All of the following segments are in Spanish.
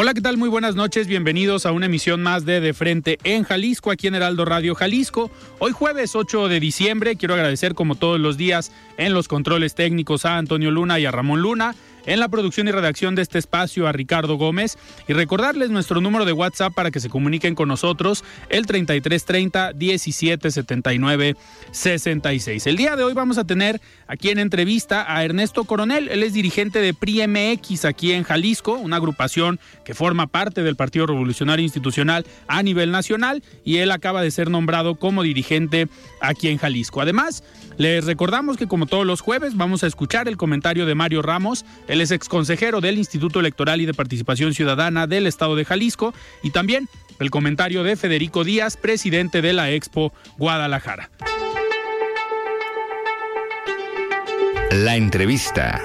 Hola, ¿qué tal? Muy buenas noches. Bienvenidos a una emisión más de De Frente en Jalisco, aquí en Heraldo Radio Jalisco. Hoy jueves 8 de diciembre, quiero agradecer como todos los días en los controles técnicos a Antonio Luna y a Ramón Luna en la producción y redacción de este espacio a Ricardo Gómez y recordarles nuestro número de WhatsApp para que se comuniquen con nosotros, el 3330 1779 66. El día de hoy vamos a tener aquí en entrevista a Ernesto Coronel, él es dirigente de PRIMX aquí en Jalisco, una agrupación que forma parte del Partido Revolucionario Institucional a nivel nacional y él acaba de ser nombrado como dirigente aquí en Jalisco. Además, les recordamos que como todos los jueves vamos a escuchar el comentario de Mario Ramos, él es exconsejero del Instituto Electoral y de Participación Ciudadana del Estado de Jalisco y también el comentario de Federico Díaz, presidente de la Expo Guadalajara. La entrevista.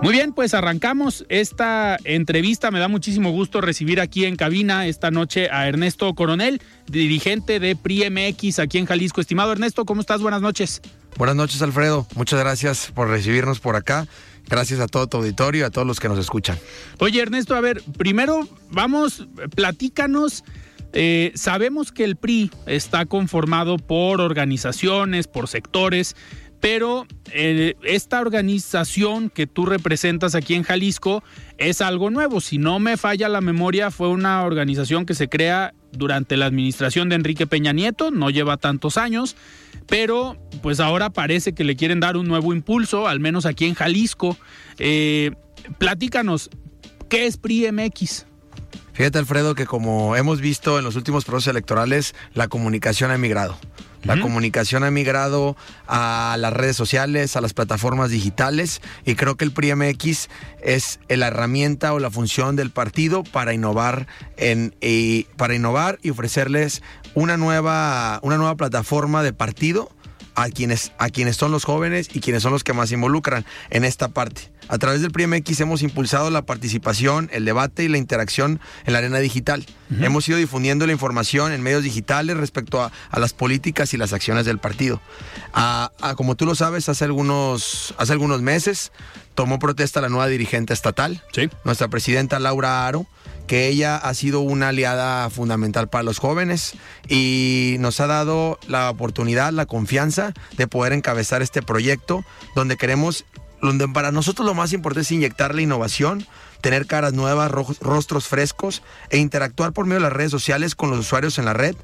Muy bien, pues arrancamos esta entrevista. Me da muchísimo gusto recibir aquí en cabina esta noche a Ernesto Coronel, dirigente de PRIMX aquí en Jalisco. Estimado Ernesto, ¿cómo estás? Buenas noches. Buenas noches, Alfredo. Muchas gracias por recibirnos por acá. Gracias a todo tu auditorio y a todos los que nos escuchan. Oye, Ernesto, a ver, primero vamos, platícanos. Eh, sabemos que el PRI está conformado por organizaciones, por sectores pero eh, esta organización que tú representas aquí en Jalisco es algo nuevo. Si no me falla la memoria, fue una organización que se crea durante la administración de Enrique Peña Nieto, no lleva tantos años, pero pues ahora parece que le quieren dar un nuevo impulso, al menos aquí en Jalisco. Eh, platícanos, ¿qué es PRI MX? Fíjate, Alfredo, que como hemos visto en los últimos procesos electorales, la comunicación ha emigrado. La comunicación ha migrado a las redes sociales, a las plataformas digitales y creo que el PRIMX es la herramienta o la función del partido para innovar en, y, para innovar y ofrecerles una nueva, una nueva plataforma de partido a quienes, a quienes son los jóvenes y quienes son los que más se involucran en esta parte. A través del PRIMX hemos impulsado la participación, el debate y la interacción en la arena digital. Hemos ido difundiendo la información en medios digitales respecto a, las políticas y las acciones del partido. como tú lo sabes, hace algunos, hace algunos meses tomó protesta la nueva dirigente estatal, nuestra presidenta Laura Aro que ella ha sido una aliada fundamental para los jóvenes y nos ha dado la oportunidad, la confianza de poder encabezar este proyecto donde queremos donde para nosotros lo más importante es inyectar la innovación, tener caras nuevas, rostros frescos e interactuar por medio de las redes sociales con los usuarios en la red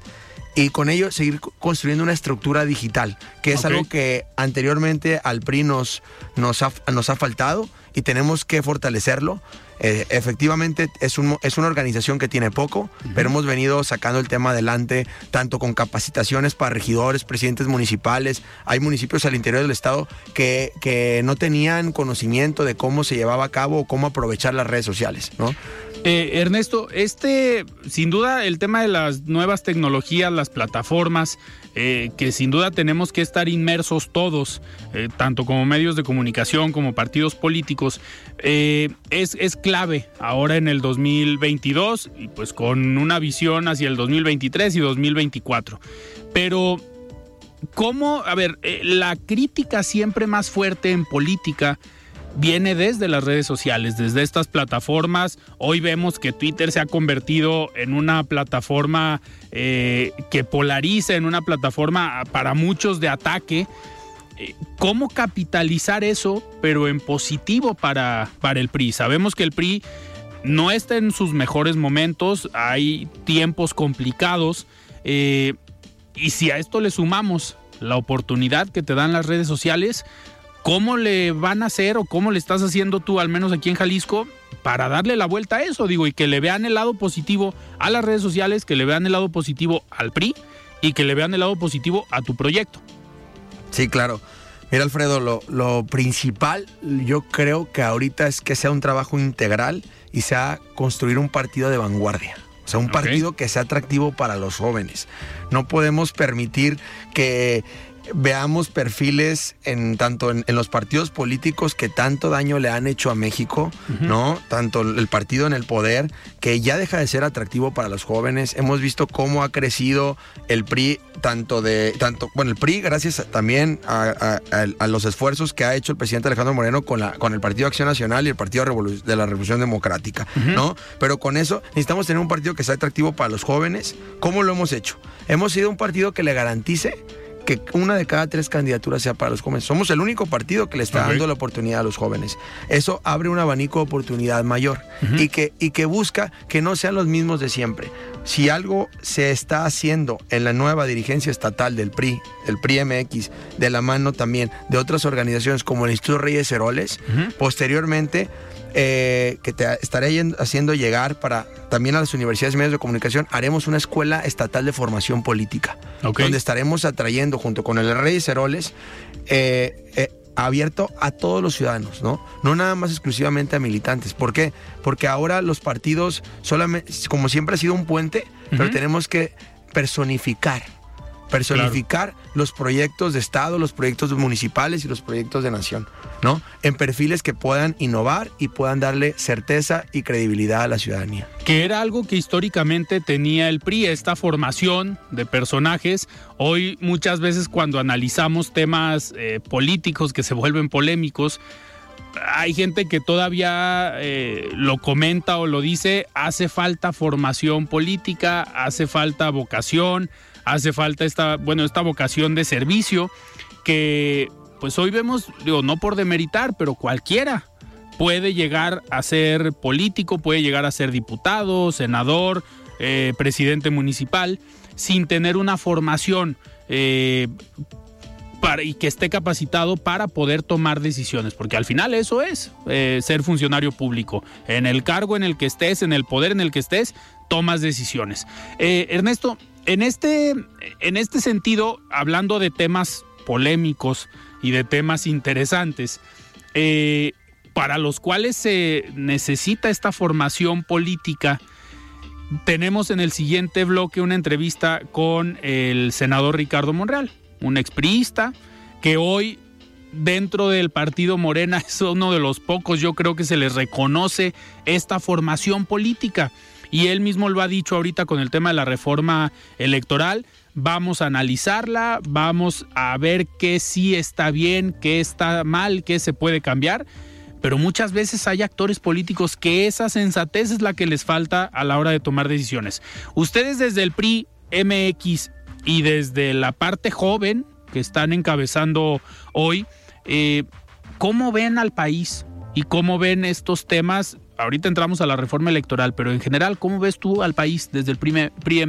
y con ello seguir construyendo una estructura digital, que es algo que anteriormente al PRI nos, nos, nos ha faltado y tenemos que fortalecerlo. Eh, efectivamente es, un, es una organización que tiene poco, pero hemos venido sacando el tema adelante, tanto con capacitaciones para regidores, presidentes municipales. Hay municipios al interior del estado que, que no tenían conocimiento de cómo se llevaba a cabo o cómo aprovechar las redes sociales, ¿no? Eh, Ernesto, este, sin duda, el tema de las nuevas tecnologías, las plataformas, eh, que sin duda tenemos que estar inmersos todos, eh, tanto como medios de comunicación como partidos políticos, es, es clave ahora en el 2022 y pues con una visión hacia el 2023 y 2024. Pero ¿Cómo? A ver, la crítica siempre más fuerte en política viene desde las redes sociales, desde estas plataformas. Hoy vemos que Twitter se ha convertido en una plataforma eh, que polariza, en una plataforma para muchos de ataque. Eh, ¿Cómo capitalizar eso, pero en positivo para, para el PRI? Sabemos que el PRI no está en sus mejores momentos, hay tiempos complicados. Eh, y si a esto le sumamos la oportunidad que te dan las redes sociales, ¿cómo le van a hacer o cómo le estás haciendo tú, al menos aquí en Jalisco, para darle la vuelta a eso? Digo, y que le vean el lado positivo a las redes sociales, que le vean el lado positivo al PRI y que le vean el lado positivo a tu proyecto. Sí, claro. Mira, Alfredo, lo, lo principal yo creo que ahorita es que sea un trabajo integral y sea construir un partido de vanguardia. O sea, un partido que sea atractivo para los jóvenes. No podemos permitir que veamos perfiles en tanto en, los partidos políticos que tanto daño le han hecho a México, ¿no? Tanto el partido en el poder, que ya deja de ser atractivo para los jóvenes. Hemos visto cómo ha crecido el PRI, tanto de, tanto, bueno, el PRI, gracias también a, los esfuerzos que ha hecho el presidente Alejandro Moreno con, la, con el Partido Acción Nacional y el Partido de la Revolución Democrática, ¿no? Pero con eso necesitamos tener un partido que sea atractivo para los jóvenes. ¿Cómo lo hemos hecho? Hemos sido un partido que le garantice que una de cada tres candidaturas sea para los jóvenes. Somos el único partido que le está dando la oportunidad a los jóvenes. Eso abre un abanico de oportunidad mayor y, que, y que busca que no sean los mismos de siempre. Si algo se está haciendo en la nueva dirigencia estatal del PRI, el PRI MX, de la mano también de otras organizaciones como el Instituto Reyes Heroles, posteriormente eh, que te estaré haciendo llegar para también a las universidades y medios de comunicación, haremos una escuela estatal de formación política, donde estaremos atrayendo junto con el Rey Ceroles eh, eh, abierto a todos los ciudadanos, ¿no? No nada más exclusivamente a militantes. ¿Por qué? Porque ahora los partidos solamente, como siempre ha sido un puente, pero tenemos que personificar personificar los proyectos de Estado, los proyectos municipales y los proyectos de nación, ¿no? En perfiles que puedan innovar y puedan darle certeza y credibilidad a la ciudadanía. Que era algo que históricamente tenía el PRI, esta formación de personajes. Hoy muchas veces cuando analizamos temas eh, políticos que se vuelven polémicos, hay gente que todavía eh, lo comenta o lo dice, hace falta formación política, hace falta vocación, hace falta esta, bueno, esta vocación de servicio que pues hoy vemos, digo, no por demeritar, pero cualquiera puede llegar a ser político, puede llegar a ser diputado, senador, eh, presidente municipal, sin tener una formación eh, para, y que esté capacitado para poder tomar decisiones, porque al final eso es eh, ser funcionario público. En el cargo en el que estés, en el poder en el que estés, tomas decisiones. Ernesto, en este, en este sentido, hablando de temas polémicos y de temas interesantes, eh, para los cuales se necesita esta formación política, tenemos en el siguiente bloque una entrevista con el senador Ricardo Monreal, un expriista que hoy dentro del partido Morena es uno de los pocos, yo creo que se les reconoce esta formación política y él mismo lo ha dicho ahorita con el tema de la reforma electoral. Vamos a analizarla, vamos a ver qué sí está bien, qué está mal, qué se puede cambiar. Pero muchas veces hay actores políticos que esa sensatez es la que les falta a la hora de tomar decisiones. Ustedes desde el PRI MX y desde la parte joven que están encabezando hoy, eh, ¿cómo ven al país? y cómo ven estos temas ahorita entramos a la reforma electoral, pero en general, ¿cómo ves tú al país desde el PRI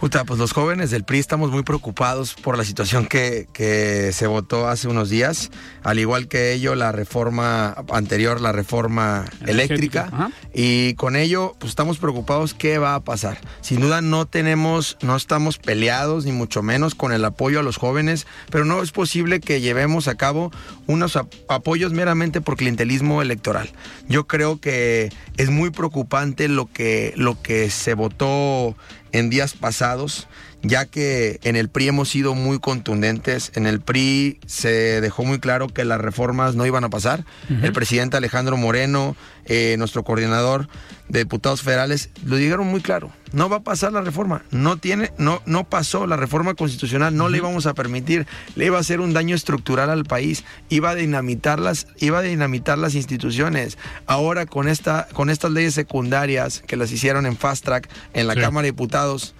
MX? Puta, pues los jóvenes del PRI estamos muy preocupados por la situación que, que, se votó hace unos días, al igual que ello la reforma anterior, la reforma eléctrica, y con ello pues estamos preocupados qué va a pasar. Sin duda no tenemos, no estamos peleados ni mucho menos con el apoyo a los jóvenes, pero no es posible que llevemos a cabo unos apoyos meramente por clientelismo electoral. Yo creo que es muy preocupante lo que, lo que se votó en días pasados, ya que en el PRI hemos sido muy contundentes. En el PRI se dejó muy claro que las reformas no iban a pasar. El presidente Alejandro Moreno, eh, nuestro coordinador de diputados federales, lo dijeron muy claro. No va a pasar la reforma. No tiene, no, no pasó la reforma constitucional. No le íbamos a permitir. Le iba a hacer un daño estructural al país. Iba a dinamitar las, iba a dinamitar las instituciones. Ahora con esta, con estas leyes secundarias que las hicieron en fast track en la Cámara de Diputados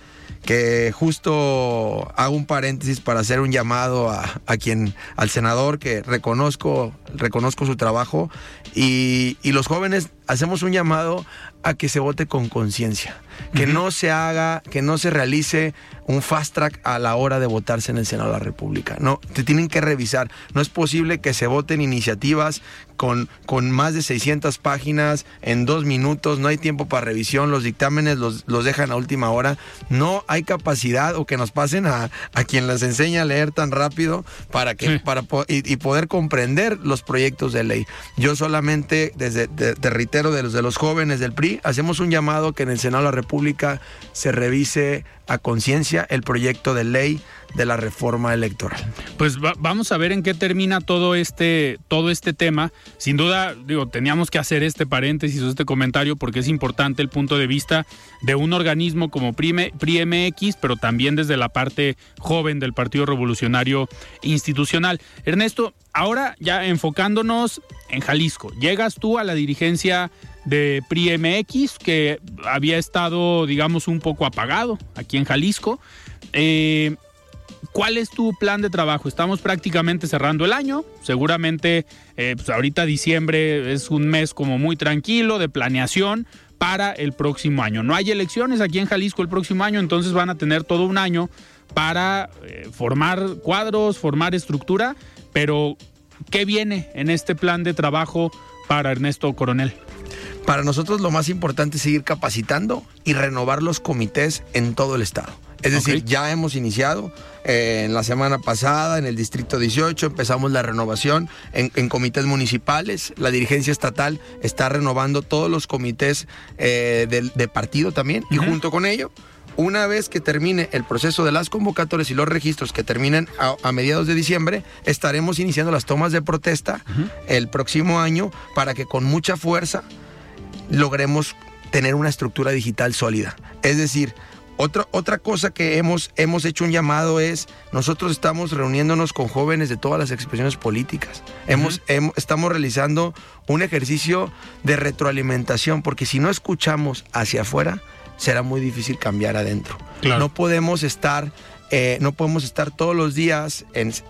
que justo hago un paréntesis para hacer un llamado a, quien, al senador que reconozco, reconozco su trabajo y, y los jóvenes hacemos un llamado a que se vote con conciencia, que no se haga, que no se realice un fast track a la hora de votarse en el Senado de la República. No, te tienen que revisar. No es posible que se voten iniciativas con, con más de 600 páginas en dos minutos, no hay tiempo para revisión, los dictámenes los, los dejan a última hora, no hay capacidad o que nos pasen a, a quien les enseña a leer tan rápido para que para y, poder comprender los proyectos de ley. Yo solamente desde te, reitero de los de los jóvenes del PRI hacemos un llamado que en el Senado de la República se revise a conciencia el proyecto de ley de la reforma electoral. Pues vamos a ver en qué termina todo este, todo este tema. Sin duda, digo, teníamos que hacer este paréntesis o este comentario porque es importante el punto de vista de un organismo como PRI, PRI MX, pero también desde la parte joven del Partido Revolucionario Institucional. Ernesto, ahora ya enfocándonos en Jalisco, llegas tú a la dirigencia de PRI MX que había estado, digamos, un poco apagado aquí en Jalisco. Eh, ¿Cuál es tu plan de trabajo? Estamos prácticamente cerrando el año. Seguramente, eh, pues ahorita diciembre es un mes como muy tranquilo de planeación para el próximo año. No hay elecciones aquí en Jalisco el próximo año, entonces van a tener todo un año para eh, formar cuadros, formar estructura. Pero, ¿qué viene en este plan de trabajo para Ernesto Coronel? Para nosotros lo más importante es seguir capacitando y renovar los comités en todo el estado. Es decir, ya hemos iniciado eh, en la semana pasada en el Distrito 18, empezamos la renovación en, comités municipales. La dirigencia estatal está renovando todos los comités eh, de, partido también y junto con ello una vez que termine el proceso de las convocatorias y los registros que terminen a, mediados de diciembre, estaremos iniciando las tomas de protesta el próximo año para que con mucha fuerza logremos tener una estructura digital sólida. Es decir, otra, otra cosa que hemos, hemos hecho un llamado es, nosotros estamos reuniéndonos con jóvenes de todas las expresiones políticas. hemos, estamos realizando un ejercicio de retroalimentación, porque si no escuchamos hacia afuera, será muy difícil cambiar adentro. No podemos estar eh, no podemos estar todos los días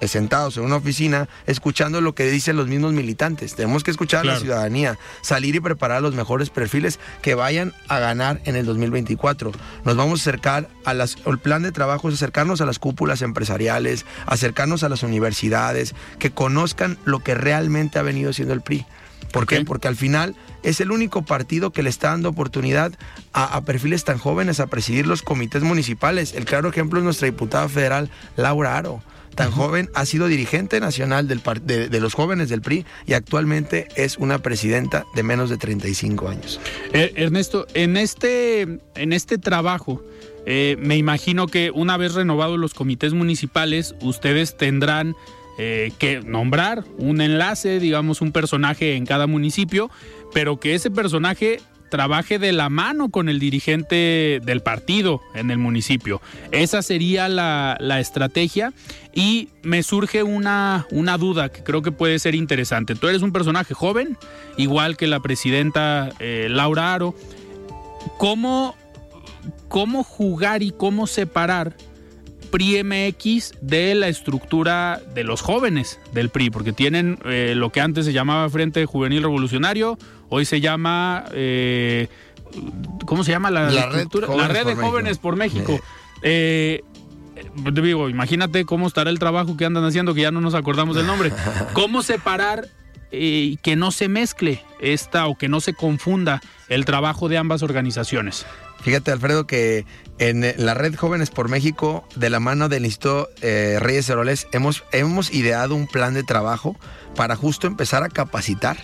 sentados en una oficina escuchando lo que dicen los mismos militantes. Tenemos que escuchar a la ciudadanía, salir y preparar los mejores perfiles que vayan a ganar en el 2024. Nos vamos a acercar a las, el plan de trabajo es acercarnos a las cúpulas empresariales, acercarnos a las universidades, que conozcan lo que realmente ha venido siendo el PRI. ¿Por qué? Porque al final es el único partido que le está dando oportunidad a, perfiles tan jóvenes a presidir los comités municipales. El claro ejemplo es nuestra diputada federal, Laura Aro. Tan joven, ha sido dirigente nacional del, de, los jóvenes del PRI y actualmente es una presidenta de menos de 35 años. Eh, Ernesto, en este, en este trabajo, eh, me imagino que una vez renovados los comités municipales, ustedes tendrán eh, que nombrar un enlace, digamos, un personaje en cada municipio, pero que ese personaje trabaje de la mano con el dirigente del partido en el municipio. Esa sería la, estrategia y me surge una, una, duda que creo que puede ser interesante. Tú eres un personaje joven, igual que la presidenta eh, Laura Aro. ¿Cómo, ¿Cómo jugar y cómo separar PRI MX de la estructura de los jóvenes del PRI, porque tienen eh, lo que antes se llamaba Frente Juvenil Revolucionario, hoy se llama, eh, ¿cómo se llama la, red, la red de Jóvenes por México. Eh, digo, imagínate cómo estará el trabajo que andan haciendo, que ya no nos acordamos del nombre. ¿Cómo separar y que no se mezcle esta o que no se confunda el trabajo de ambas organizaciones? Fíjate, Alfredo, que en la red Jóvenes por México, de la mano del Instituto eh, Reyes Heroles, hemos, hemos ideado un plan de trabajo para justo empezar a capacitar.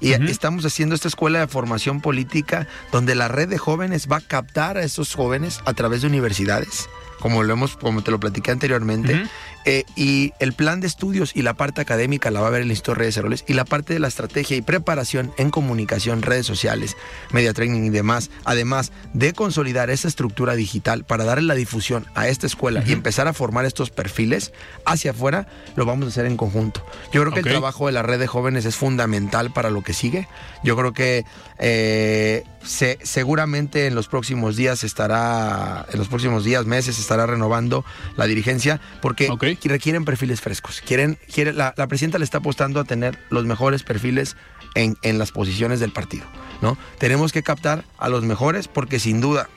Y estamos haciendo esta escuela de formación política donde la red de jóvenes va a captar a esos jóvenes a través de universidades como lo hemos, como te lo platiqué anteriormente, eh, y el plan de estudios y la parte académica la va a ver el Instituto Redes Heroles, y la parte de la estrategia y preparación en comunicación, redes sociales, media training y demás, además de consolidar esa estructura digital para darle la difusión a esta escuela y empezar a formar estos perfiles hacia afuera, lo vamos a hacer en conjunto. Yo creo que el trabajo de la red de jóvenes es fundamental para lo que sigue. Yo creo que eh, seguramente en los próximos días estará, en los próximos días, meses, estará renovando la dirigencia porque requieren perfiles frescos. Quieren, quiere, la, presidenta le está apostando a tener los mejores perfiles en, en las posiciones del partido. ¿no? Tenemos que captar a los mejores porque sin duda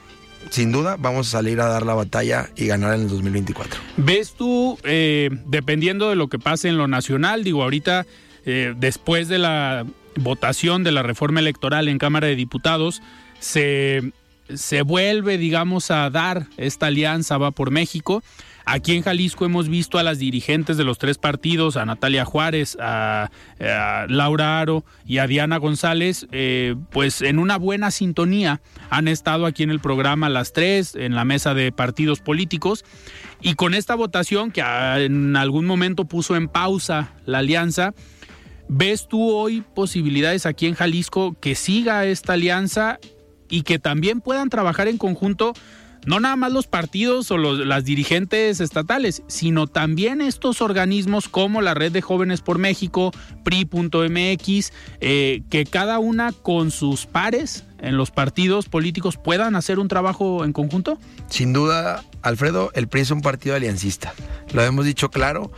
sin duda vamos a salir a dar la batalla y ganar en el 2024. ¿Ves tú, eh, dependiendo de lo que pase en lo nacional, digo, ahorita, eh, después de la votación de la reforma electoral en Cámara de Diputados, se, se vuelve, digamos, a dar esta alianza Va por México. Aquí en Jalisco hemos visto a las dirigentes de los tres partidos, a Natalia Juárez, a, Laura Aro y a Diana González, eh, pues en una buena sintonía han estado aquí en el programa las tres, en la mesa de partidos políticos. Y con esta votación que en algún momento puso en pausa la alianza, ¿Ves tú hoy posibilidades aquí en Jalisco que siga esta alianza y que también puedan trabajar en conjunto? No nada más los partidos o las dirigentes estatales, sino también estos organismos como la Red de Jóvenes por México, PRI.mx, eh, que cada una con sus pares en los partidos políticos puedan hacer un trabajo en conjunto? Sin duda, Alfredo, el PRI es un partido aliancista. Lo hemos dicho claro.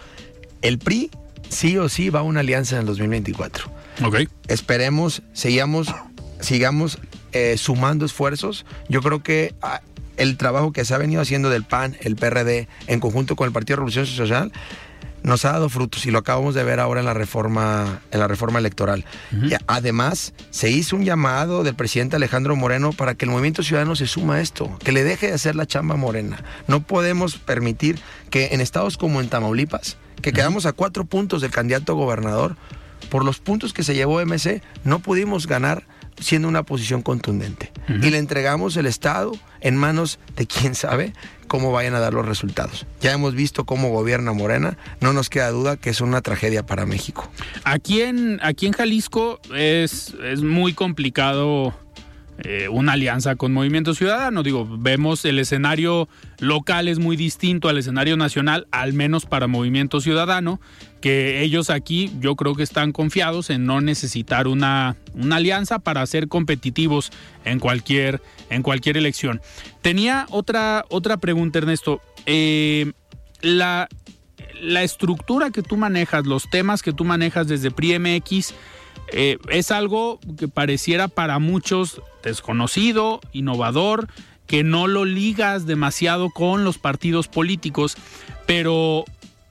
El PRI sí o sí va a una alianza en el 2024. Ok. Esperemos, sigamos, sigamos eh, sumando esfuerzos. Yo creo que ah, el trabajo que se ha venido haciendo del PAN, el PRD, en conjunto con el Partido Revolución Social, nos ha dado frutos y lo acabamos de ver ahora en la reforma, en la reforma electoral. y además, se hizo un llamado del presidente Alejandro Moreno para que el movimiento ciudadano se suma a esto, que le deje de hacer la chamba morena. No podemos permitir que en estados como en Tamaulipas, que quedamos a cuatro puntos del candidato gobernador, por los puntos que se llevó MC, no pudimos ganar siendo una posición contundente. Y le entregamos el Estado en manos de quién sabe cómo vayan a dar los resultados. Ya hemos visto cómo gobierna Morena, no nos queda duda que es una tragedia para México. Aquí en, aquí en Jalisco es, es muy complicado eh, una alianza con Movimiento Ciudadano. Digo, vemos el escenario local es muy distinto al escenario nacional, al menos para Movimiento Ciudadano, que ellos aquí yo creo que están confiados en no necesitar una, una alianza para ser competitivos en cualquier, en cualquier elección. Tenía otra, otra pregunta, Ernesto. Eh, la, la estructura que tú manejas, los temas que tú manejas desde PRIMX, eh, es algo que pareciera para muchos desconocido, innovador, que no lo ligas demasiado con los partidos políticos, pero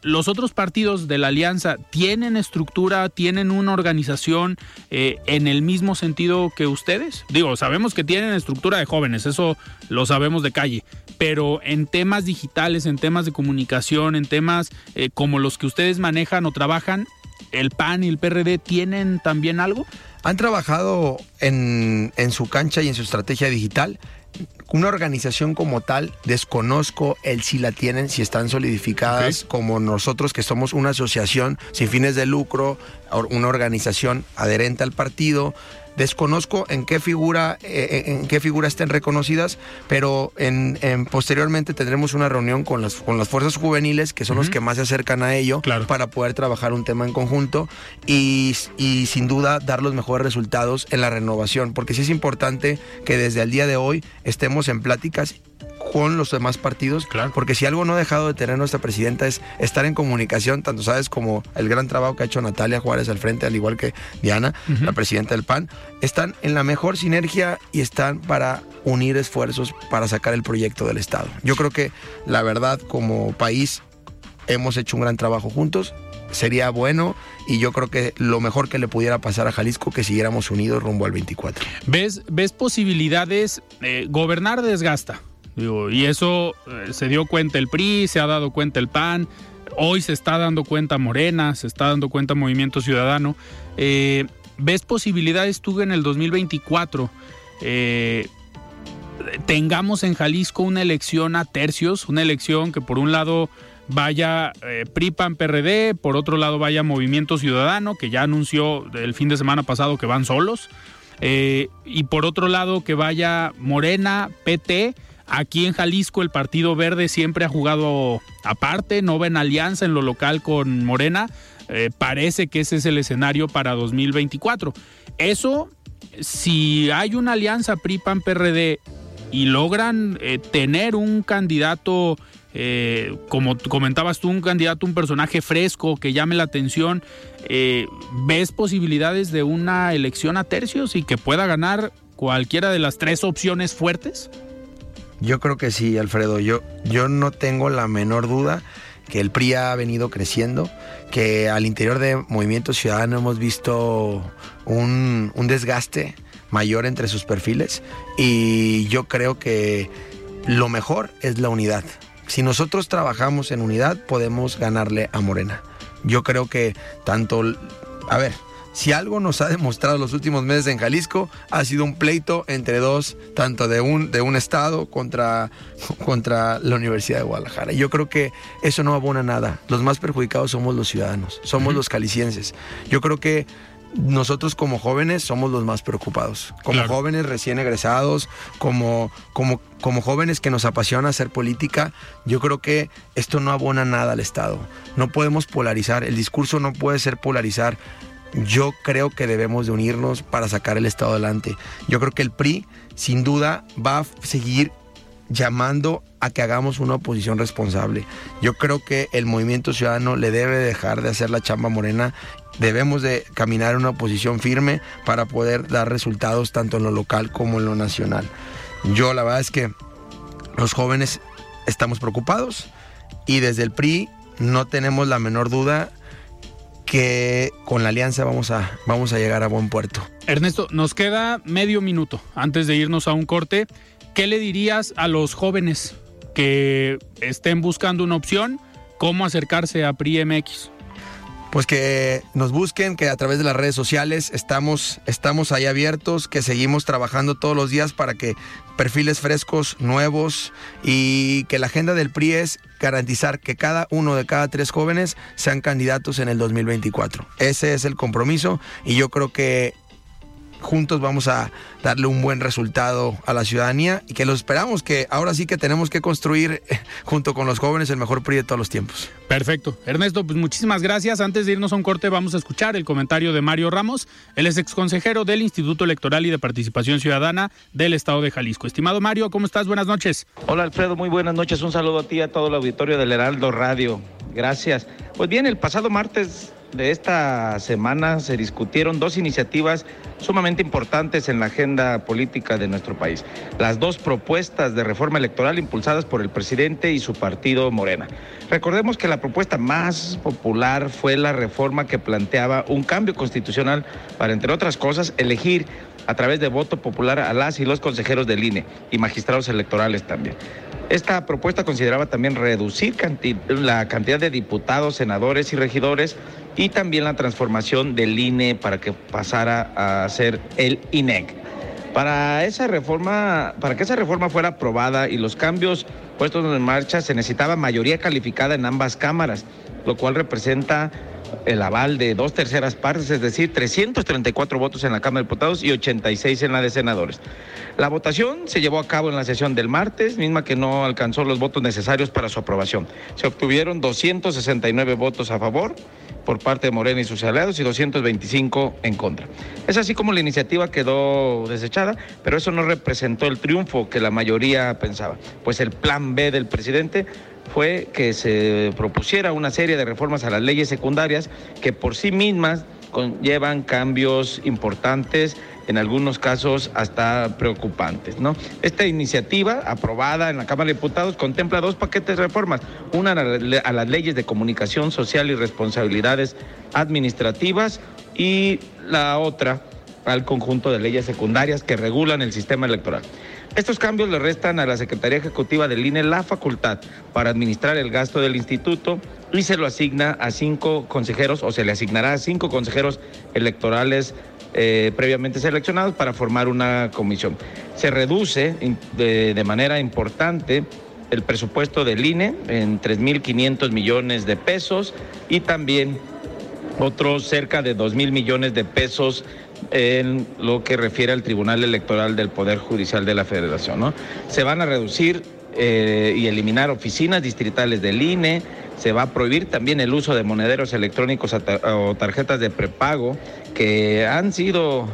los otros partidos de la alianza tienen estructura, tienen una organización eh, en el mismo sentido que ustedes. Digo, sabemos que tienen estructura de jóvenes, eso lo sabemos de calle, pero en temas digitales, en temas de comunicación, en temas eh, como los que ustedes manejan o trabajan, ¿el PAN y el PRD tienen también algo? Han trabajado en, su cancha y en su estrategia digital. Una organización como tal, desconozco el si la tienen, si están solidificadas como nosotros, que somos una asociación sin fines de lucro, una organización adherente al partido. Desconozco en qué figura, eh, en qué figura estén reconocidas, pero en, posteriormente tendremos una reunión con las, con las fuerzas juveniles, que son los que más se acercan a ello, para poder trabajar un tema en conjunto y, y sin duda dar los mejores resultados en la renovación, porque sí es importante que desde el día de hoy estemos en pláticas con los demás partidos, claro. porque si algo no ha dejado de tener nuestra presidenta es estar en comunicación, tanto sabes como el gran trabajo que ha hecho Natalia Juárez al frente, al igual que Diana, la presidenta del PAN, están en la mejor sinergia y están para unir esfuerzos para sacar el proyecto del Estado. Yo creo que la verdad como país hemos hecho un gran trabajo juntos, sería bueno y yo creo que lo mejor que le pudiera pasar a Jalisco que siguiéramos unidos rumbo al 24. ¿Ves, ves posibilidades? Eh, gobernar desgasta y eso eh, se dio cuenta el PRI, se ha dado cuenta el PAN, hoy se está dando cuenta Morena, se está dando cuenta Movimiento Ciudadano. Eh, ¿ves posibilidades tú en el 2024? Eh, tengamos en Jalisco una elección a tercios, una elección que por un lado vaya eh, PRIPAN PRD, por otro lado vaya Movimiento Ciudadano, que ya anunció el fin de semana pasado que van solos, eh, y por otro lado que vaya Morena, PT. Aquí en Jalisco el Partido Verde siempre ha jugado aparte, no va en alianza en lo local con Morena. Eh, parece que ese es el escenario para 2024. Eso, si hay una alianza PRI-PAN-PRD y logran eh, tener un candidato, eh, como comentabas tú, un candidato, un personaje fresco que llame la atención, eh, ¿ves posibilidades de una elección a tercios y que pueda ganar cualquiera de las tres opciones fuertes? Yo creo que sí, Alfredo. Yo, yo no tengo la menor duda que el PRI ha venido creciendo, que al interior de Movimiento Ciudadano hemos visto un, un desgaste mayor entre sus perfiles y yo creo que lo mejor es la unidad. Si nosotros trabajamos en unidad podemos ganarle a Morena. Yo creo que tanto, a ver, si algo nos ha demostrado los últimos meses en Jalisco, ha sido un pleito entre dos, tanto de un, de un estado contra, contra la Universidad de Guadalajara. Yo creo que eso no abona nada. Los más perjudicados somos los ciudadanos, somos los calicienses. Yo creo que nosotros como jóvenes somos los más preocupados. Como Claro. jóvenes recién egresados, como, como, como jóvenes que nos apasiona hacer política, yo creo que esto no abona nada al Estado. No podemos polarizar, el discurso no puede ser polarizar. Yo creo que debemos de unirnos para sacar el Estado adelante. Yo creo que el PRI, sin duda, va a seguir llamando a que hagamos una oposición responsable. Yo creo que el movimiento ciudadano le debe dejar de hacer la chamba morena. Debemos de caminar en una oposición firme para poder dar resultados tanto en lo local como en lo nacional. Yo la verdad es que los jóvenes estamos preocupados y desde el PRI no tenemos la menor duda que con la alianza vamos a, vamos a llegar a buen puerto. Ernesto, nos queda medio minuto antes de irnos a un corte. ¿Qué le dirías a los jóvenes que estén buscando una opción? ¿Cómo acercarse a PRI MX? Pues que nos busquen, que a través de las redes sociales estamos, estamos ahí abiertos, que seguimos trabajando todos los días para que perfiles frescos, nuevos y que la agenda del PRI es garantizar que cada uno de cada tres jóvenes sean candidatos en el 2024. Ese es el compromiso y yo creo que juntos vamos a darle un buen resultado a la ciudadanía y que lo esperamos, que ahora sí que tenemos que construir eh, junto con los jóvenes el mejor PRI de todos los tiempos. Perfecto. Ernesto, pues muchísimas gracias. Antes de irnos a un corte, vamos a escuchar el comentario de Mario Ramos. Él es exconsejero del Instituto Electoral y de Participación Ciudadana del Estado de Jalisco. Estimado Mario, ¿cómo estás? Buenas noches. Hola Alfredo, muy buenas noches. Un saludo a ti y a todo el auditorio del Heraldo Radio. Gracias. Pues bien, el pasado martes de esta semana se discutieron dos iniciativas sumamente importantes en la agenda política de nuestro país. Las dos propuestas de reforma electoral impulsadas por el presidente y su partido Morena. Recordemos que la propuesta más popular fue la reforma que planteaba un cambio constitucional para, entre otras cosas, elegir a través de voto popular a las y los consejeros del INE y magistrados electorales también. Esta propuesta consideraba también reducir la cantidad de diputados, senadores y regidores y también la transformación del INE para que pasara a ser el INEC. Para esa reforma, para que esa reforma fuera aprobada y los cambios puestos en marcha se necesitaba mayoría calificada en ambas cámaras, lo cual representa el aval de dos terceras partes, es decir, 334 votos en la Cámara de Diputados y 86 en la de senadores. La votación se llevó a cabo en la sesión del martes, misma que no alcanzó los votos necesarios para su aprobación. Se obtuvieron 269 votos a favor por parte de Morena y sus aliados y 225 en contra. Es así como la iniciativa quedó desechada, pero eso no representó el triunfo que la mayoría pensaba, pues el plan B del presidente fue que se propusiera una serie de reformas a las leyes secundarias que por sí mismas conllevan cambios importantes, en algunos casos hasta preocupantes. Esta iniciativa, aprobada en la Cámara de Diputados, contempla dos paquetes de reformas, una a las leyes de comunicación social y responsabilidades administrativas y la otra al conjunto de leyes secundarias que regulan el sistema electoral. Estos cambios le restan a la Secretaría Ejecutiva del INE la facultad para administrar el gasto del instituto y se lo asigna a cinco consejeros o se le asignará a cinco consejeros electorales eh, previamente seleccionados para formar una comisión. Se reduce de, de manera importante el presupuesto del INE en 3.500 millones de pesos y también otros cerca de 2.000 millones de pesos en lo que refiere al Tribunal Electoral del Poder Judicial de la Federación. ¿no? Se van a reducir eh, y eliminar oficinas distritales del INE, se va a prohibir también el uso de monederos electrónicos o tarjetas de prepago que han sido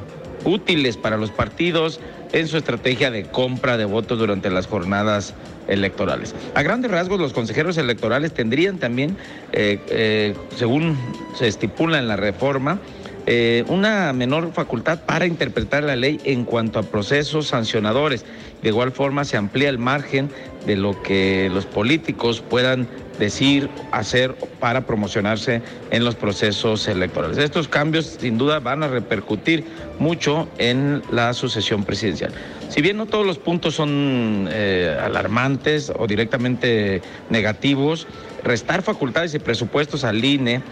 útiles para los partidos en su estrategia de compra de votos durante las jornadas electorales. A grandes rasgos, los consejeros electorales tendrían también, eh, eh, según se estipula en la reforma, eh, una menor facultad para interpretar la ley en cuanto a procesos sancionadores. De igual forma, se amplía el margen de lo que los políticos puedan decir, hacer para promocionarse en los procesos electorales. Estos cambios sin duda van a repercutir mucho en la sucesión presidencial. Si bien no todos los puntos son eh, alarmantes o directamente negativos, restar facultades y presupuestos al INE,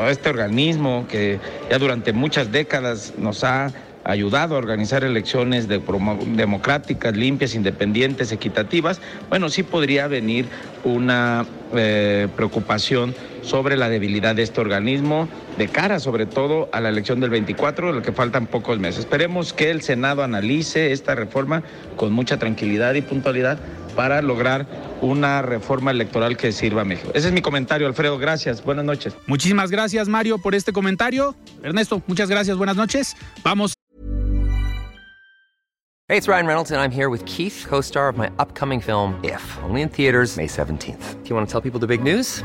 a este organismo que ya durante muchas décadas nos ha ayudado a organizar elecciones democráticas, limpias, independientes, equitativas, bueno, sí podría venir una eh, preocupación sobre la debilidad de este organismo, de cara sobre todo a la elección del 24, de lo que faltan pocos meses. Esperemos que el Senado analice esta reforma con mucha tranquilidad y puntualidad para lograr una reforma electoral que sirva a México. Ese es mi comentario, Alfredo. Gracias. Buenas noches. Muchísimas gracias, Mario, por este comentario. Ernesto, muchas gracias. Buenas noches. Vamos. Hey, it's Ryan Reynolds, and I'm here with Keith, co star of my upcoming film, If, only in theaters, May 17th. Do you want to tell people the big news?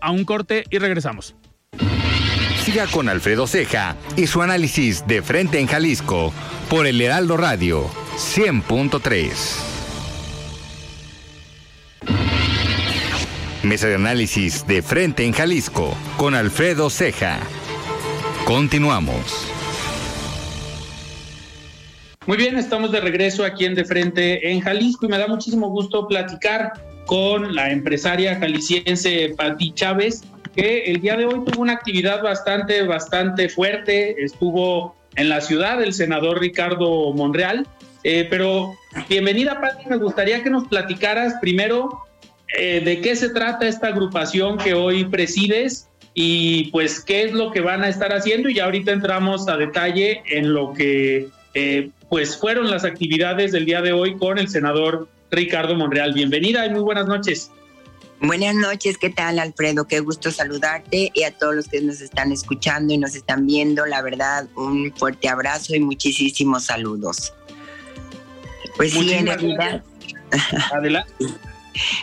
A un corte y regresamos. Siga con Alfredo Ceja y su análisis de frente en Jalisco por el Heraldo Radio 100.3. Mesa de análisis de frente en Jalisco con Alfredo Ceja. Continuamos. Muy bien, estamos de regreso aquí en De Frente en Jalisco y me da muchísimo gusto platicar con la empresaria jalisciense Pati Chávez, que el día de hoy tuvo una actividad bastante, bastante fuerte. Estuvo en la ciudad el senador Ricardo Monreal. Eh, pero bienvenida, Pati. Me gustaría que nos platicaras primero eh, de qué se trata esta agrupación que hoy presides y pues qué es lo que van a estar haciendo. Y ya ahorita entramos a detalle en lo que eh, pues fueron las actividades del día de hoy con el senador Ricardo Monreal. Bienvenida y muy buenas noches. Buenas noches, ¿qué tal Alfredo? Qué gusto saludarte y a todos los que nos están escuchando y nos están viendo. La verdad, un fuerte abrazo y muchísimos saludos. Pues sí, en realidad. Adelante.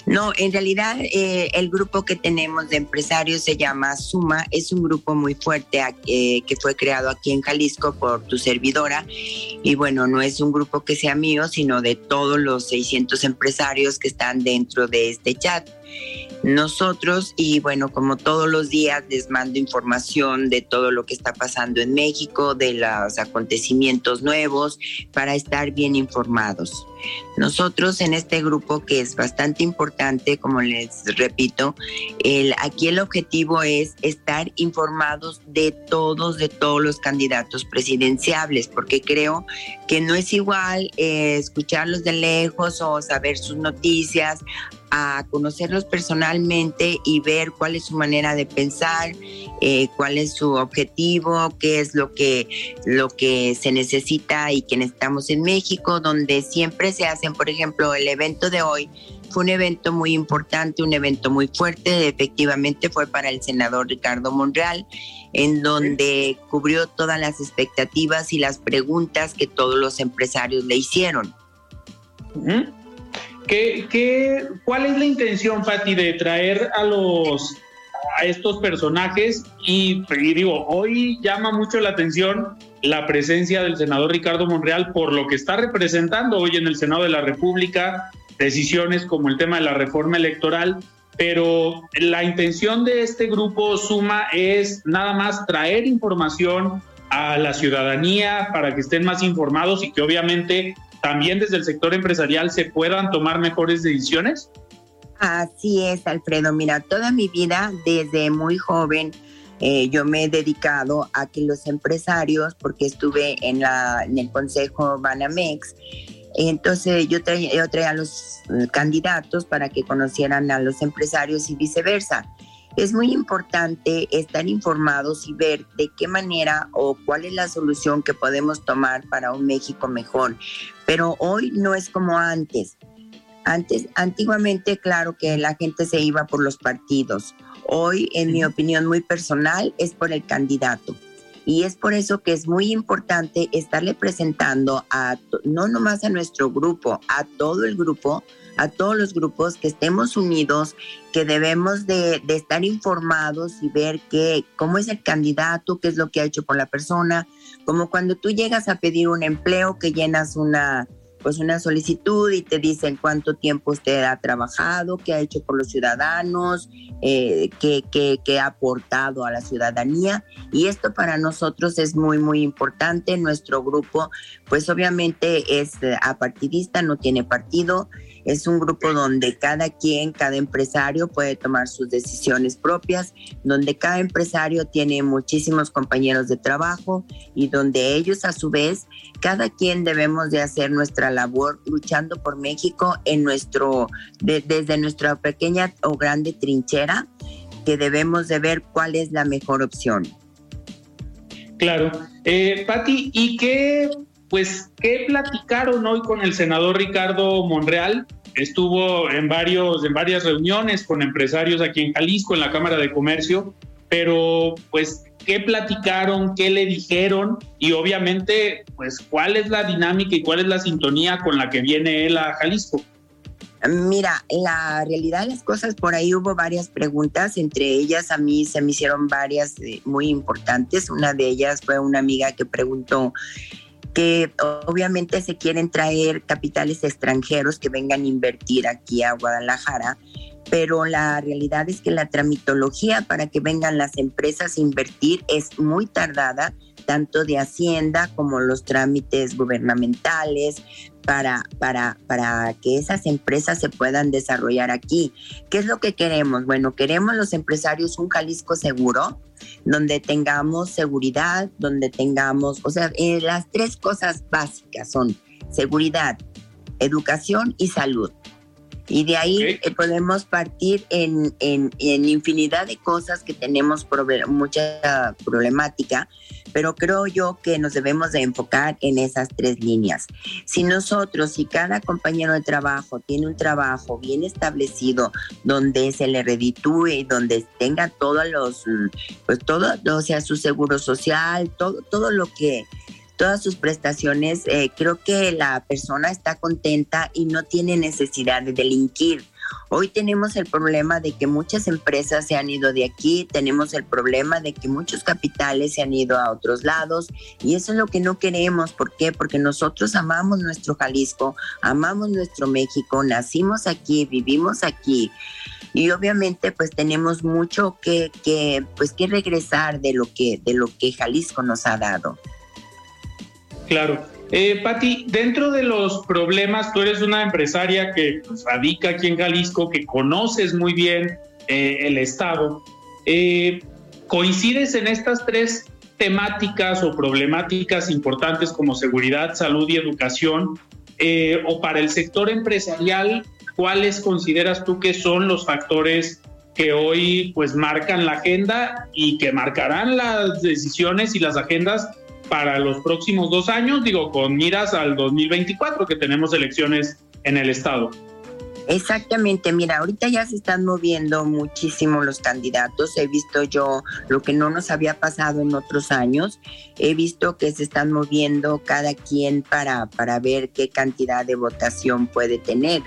No, en realidad eh, el grupo que tenemos de empresarios se llama Suma, es un grupo muy fuerte eh, que fue creado aquí en Jalisco por tu servidora. Y bueno, no es un grupo que sea mío, sino de todos los 600 empresarios que están dentro de este chat nosotros y bueno, como todos los días les mando información de todo lo que está pasando en México, de los acontecimientos nuevos, para estar bien informados. Nosotros en este grupo que es bastante importante, como les repito, el, aquí el objetivo es estar informados de todos, de todos los candidatos presidenciables, porque creo que no es igual eh, escucharlos de lejos o saber sus noticias a conocerlos personalmente y ver cuál es su manera de pensar, eh, cuál es su objetivo, qué es lo que, lo que se necesita y que necesitamos en México, donde siempre se hacen, por ejemplo, el evento de hoy fue un evento muy importante, un evento muy fuerte, efectivamente fue para el senador Ricardo Monreal, en donde cubrió todas las expectativas y las preguntas que todos los empresarios le hicieron. ¿Qué, cuál es la intención, Patti, de traer a los a estos personajes? Y, y, digo, hoy llama mucho la atención la presencia del senador Ricardo Monreal por lo que está representando hoy en el Senado de la República, decisiones como el tema de la reforma electoral, pero la intención de este grupo Suma es nada más traer información a la ciudadanía para que estén más informados y que obviamente también desde el sector empresarial se puedan tomar mejores decisiones? Así es, Alfredo. Mira, toda mi vida, desde muy joven, eh, yo me he dedicado a que los empresarios, porque estuve en, la, en el Consejo Banamex, entonces yo traía, yo traía a los eh, candidatos para que conocieran a los empresarios y viceversa. Es muy importante estar informados y ver de qué manera o cuál es la solución que podemos tomar para un México mejor. Pero hoy no es como antes. Antes, antiguamente, claro que la gente se iba por los partidos. Hoy, en mi opinión muy personal, es por el candidato. Y es por eso que es muy importante estarle presentando a, no nomás a nuestro grupo, a todo el grupo, a todos los grupos que estemos unidos, que debemos de, estar informados y ver qué, cómo es el candidato, qué es lo que ha hecho por la persona, como cuando tú llegas a pedir un empleo que llenas una, pues una solicitud y te dicen cuánto tiempo usted ha trabajado, qué ha hecho por los ciudadanos, eh, qué, qué, ha aportado a la ciudadanía. Y esto para nosotros es muy, muy importante. Nuestro grupo, pues obviamente es apartidista, no tiene partido. Es un grupo donde cada quien, cada empresario puede tomar sus decisiones propias, donde cada empresario tiene muchísimos compañeros de trabajo y donde ellos a su vez, cada quien debemos de hacer nuestra labor luchando por México en nuestro, desde nuestra pequeña o grande trinchera, que debemos de ver cuál es la mejor opción. Claro. Eh, ¿y qué pues, ¿qué platicaron hoy con el senador Ricardo Monreal? Estuvo en, varios, en varias reuniones con empresarios aquí en Jalisco, en la Cámara de Comercio, pero pues, ¿qué platicaron? ¿Qué le dijeron? Y obviamente, pues, ¿cuál es la dinámica y cuál es la sintonía con la que viene él a Jalisco? Mira, la realidad de las cosas, por ahí hubo varias preguntas, entre ellas a mí se me hicieron varias eh, muy importantes. Una de ellas fue una amiga que preguntó que obviamente se quieren traer capitales extranjeros que vengan a invertir aquí a Guadalajara, pero la realidad es que la tramitología para que vengan las empresas a invertir es muy tardada, tanto de Hacienda como los trámites gubernamentales, para, para, para que esas empresas se puedan desarrollar aquí. ¿Qué es lo que queremos? Bueno, queremos los empresarios un Jalisco seguro, donde tengamos seguridad, donde tengamos, o sea, eh, las tres cosas básicas son seguridad, educación y salud. Y de ahí eh, podemos partir en, en, infinidad de cosas que tenemos mucha problemática, pero creo yo que nos debemos de enfocar en esas tres líneas. Si nosotros, si cada compañero de trabajo tiene un trabajo bien establecido, donde se le reditúe donde tenga todos los, pues todo, o sea, su seguro social, todo, todo lo que todas sus prestaciones, eh, creo que la persona está contenta y no tiene necesidad de delinquir. Hoy tenemos el problema de que muchas empresas se han ido de aquí, tenemos el problema de que muchos capitales se han ido a otros lados y eso es lo que no queremos. ¿Por qué? Porque nosotros amamos nuestro Jalisco, amamos nuestro México, nacimos aquí, vivimos aquí y obviamente pues tenemos mucho que, que, pues, que regresar de lo que, de lo que Jalisco nos ha dado. Claro. Eh, Pati, dentro de los problemas, tú eres una empresaria que pues, radica aquí en Jalisco, que conoces muy bien eh, el Estado. Eh, ¿Coincides en estas tres temáticas o problemáticas importantes como seguridad, salud y educación? Eh, o para el sector empresarial, ¿cuáles consideras tú que son los factores que hoy pues marcan la agenda y que marcarán las decisiones y las agendas para los próximos dos años, digo, con miras al 2024 que tenemos elecciones en el estado. Exactamente, mira, ahorita ya se están moviendo muchísimo los candidatos. He visto yo lo que no nos había pasado en otros años. He visto que se están moviendo cada quien para, para ver qué cantidad de votación puede tener.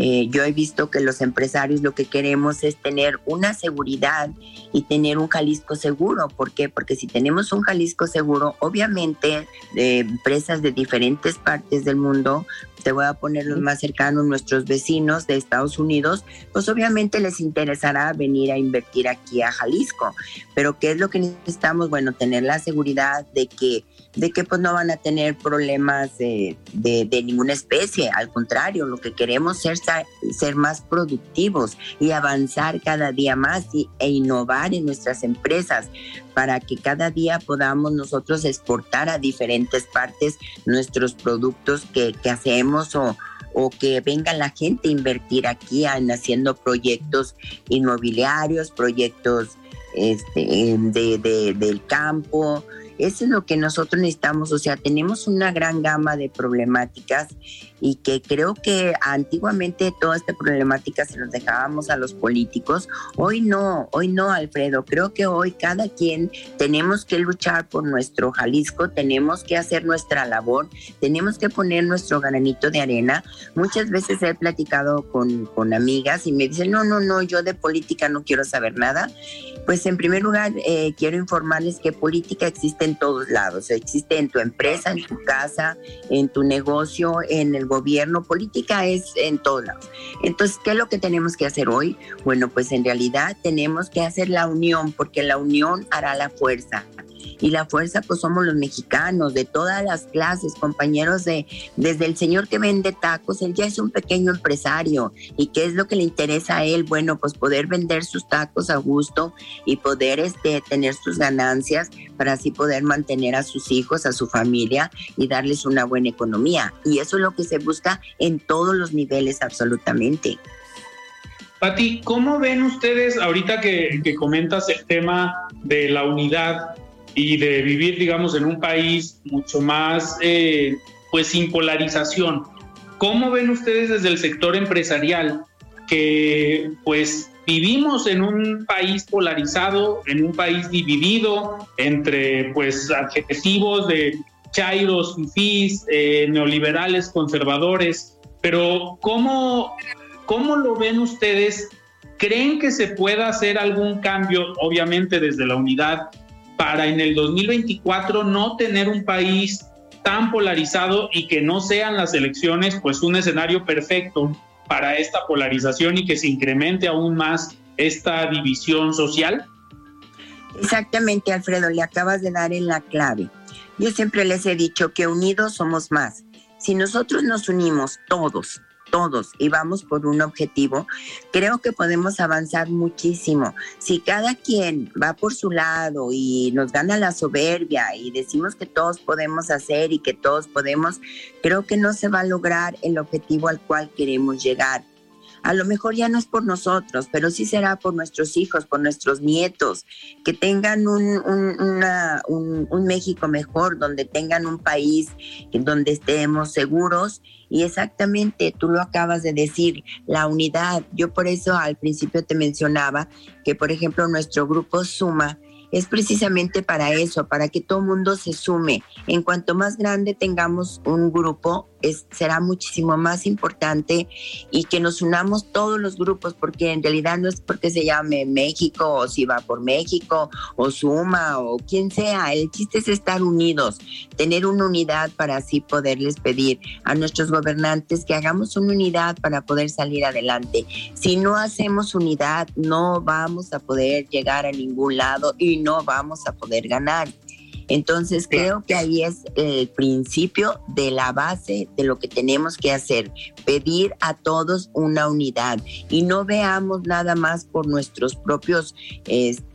Eh, yo he visto que los empresarios lo que queremos es tener una seguridad y tener un Jalisco seguro. ¿Por qué? Porque si tenemos un Jalisco seguro, obviamente de empresas de diferentes partes del mundo, te voy a poner los más cercanos, nuestros vecinos de Estados Unidos, pues obviamente les interesará venir a invertir aquí a Jalisco. Pero ¿qué es lo que necesitamos? Bueno, tener la seguridad de que de que pues no van a tener problemas de, ninguna especie, al contrario, lo que queremos es ser, ser más productivos y avanzar cada día más y, e innovar en nuestras empresas para que cada día podamos nosotros exportar a diferentes partes nuestros productos que, hacemos o, o que venga la gente a invertir aquí en haciendo proyectos inmobiliarios, proyectos este, de, del campo, eso es lo que nosotros necesitamos, o sea, tenemos una gran gama de problemáticas y que creo que antiguamente toda esta problemática se nos dejábamos a los políticos. Hoy no, hoy no, Alfredo. Creo que hoy cada quien tenemos que luchar por nuestro Jalisco, tenemos que hacer nuestra labor, tenemos que poner nuestro granito de arena. Muchas veces he platicado con, con amigas y me dicen, no, no, no, yo de política no quiero saber nada. Pues en primer lugar, eh, quiero informarles que política existe en todos lados. Existe en tu empresa, en tu casa, en tu negocio, en el gobierno. Política es en todos lados. Entonces, ¿qué es lo que tenemos que hacer hoy? Bueno, pues en realidad tenemos que hacer la unión, porque la unión hará la fuerza y la fuerza pues somos los mexicanos de todas las clases, compañeros de desde el señor que vende tacos, él ya es un pequeño empresario y qué es lo que le interesa a él, bueno, pues poder vender sus tacos a gusto y poder este tener sus ganancias para así poder mantener a sus hijos, a su familia y darles una buena economía. Y eso es lo que se busca en todos los niveles absolutamente. Pati, ¿cómo ven ustedes ahorita que, que comentas el tema de la unidad y de vivir, digamos, en un país mucho más, eh, pues, sin polarización. ¿Cómo ven ustedes desde el sector empresarial que, pues, vivimos en un país polarizado, en un país dividido entre, pues, adjetivos de chairos, fifís, eh, neoliberales, conservadores, pero ¿cómo, ¿cómo lo ven ustedes? ¿Creen que se pueda hacer algún cambio, obviamente desde la unidad para en el 2024 no tener un país tan polarizado y que no sean las elecciones pues un escenario perfecto para esta polarización y que se incremente aún más esta división social? Exactamente, Alfredo, le acabas de dar en la clave. Yo siempre les he dicho que unidos somos más. Si nosotros nos unimos todos, todos y vamos por un objetivo, creo que podemos avanzar muchísimo. Si cada quien va por su lado y nos gana la soberbia y decimos que todos podemos hacer y que todos podemos, creo que no se va a lograr el objetivo al cual queremos llegar. A lo mejor ya no es por nosotros, pero sí será por nuestros hijos, por nuestros nietos, que tengan un, un México mejor, donde tengan un país donde estemos seguros y exactamente, tú lo acabas de decir, la unidad. Yo por eso al principio te mencionaba que, por ejemplo, nuestro grupo Suma es precisamente para eso, para que todo mundo se sume. En cuanto más grande tengamos un grupo, será muchísimo más importante y que nos unamos todos los grupos, porque en realidad no es porque se llame México o si va por México o Suma o quien sea, el chiste es estar unidos, tener una unidad para así poderles pedir a nuestros gobernantes que hagamos una unidad para poder salir adelante. Si no hacemos unidad, no vamos a poder llegar a ningún lado y no vamos a poder ganar. Entonces creo que ahí es el principio de la base de lo que tenemos que hacer, pedir a todos una unidad y no veamos nada más por nuestros propios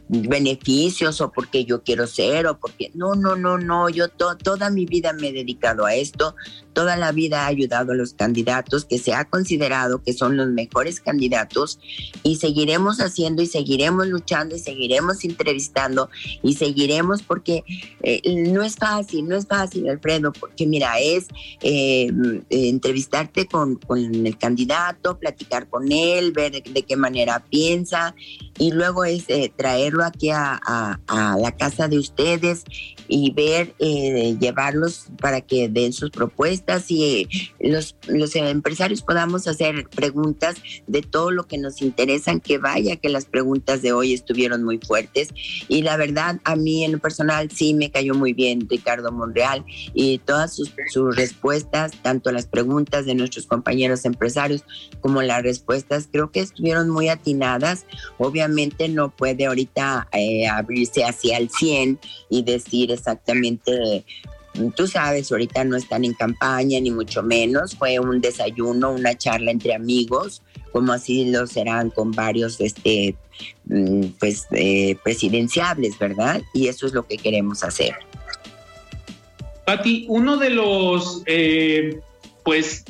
beneficios o porque yo quiero ser o porque no, no, no, no, yo toda mi vida me he dedicado a esto, toda la vida ha ayudado a los candidatos, que se ha considerado que son los mejores candidatos y seguiremos haciendo y seguiremos luchando y seguiremos entrevistando y seguiremos porque eh, no es fácil, no es fácil, Alfredo, porque mira, es eh, entrevistarte con, el candidato, platicar con él, ver de, qué manera piensa y luego es eh, traerlo aquí a, la casa de ustedes y ver, llevarlos para que den sus propuestas y los, los empresarios podamos hacer preguntas de todo lo que nos interesan, que vaya que las preguntas de hoy estuvieron muy fuertes y la verdad a mí en lo personal sí me cayó muy bien Ricardo Monreal y todas sus, sus respuestas, tanto las preguntas de nuestros compañeros empresarios como las respuestas, creo que estuvieron muy atinadas. Obviamente no puede ahorita eh, abrirse hacia el 100 y decir exactamente Tú sabes, ahorita no están en campaña, ni mucho menos. Fue un desayuno, una charla entre amigos, como así lo serán con varios este, mm, pues, eh, presidenciables, ¿verdad? Y eso es lo que queremos hacer. Pati, uno de los eh, pues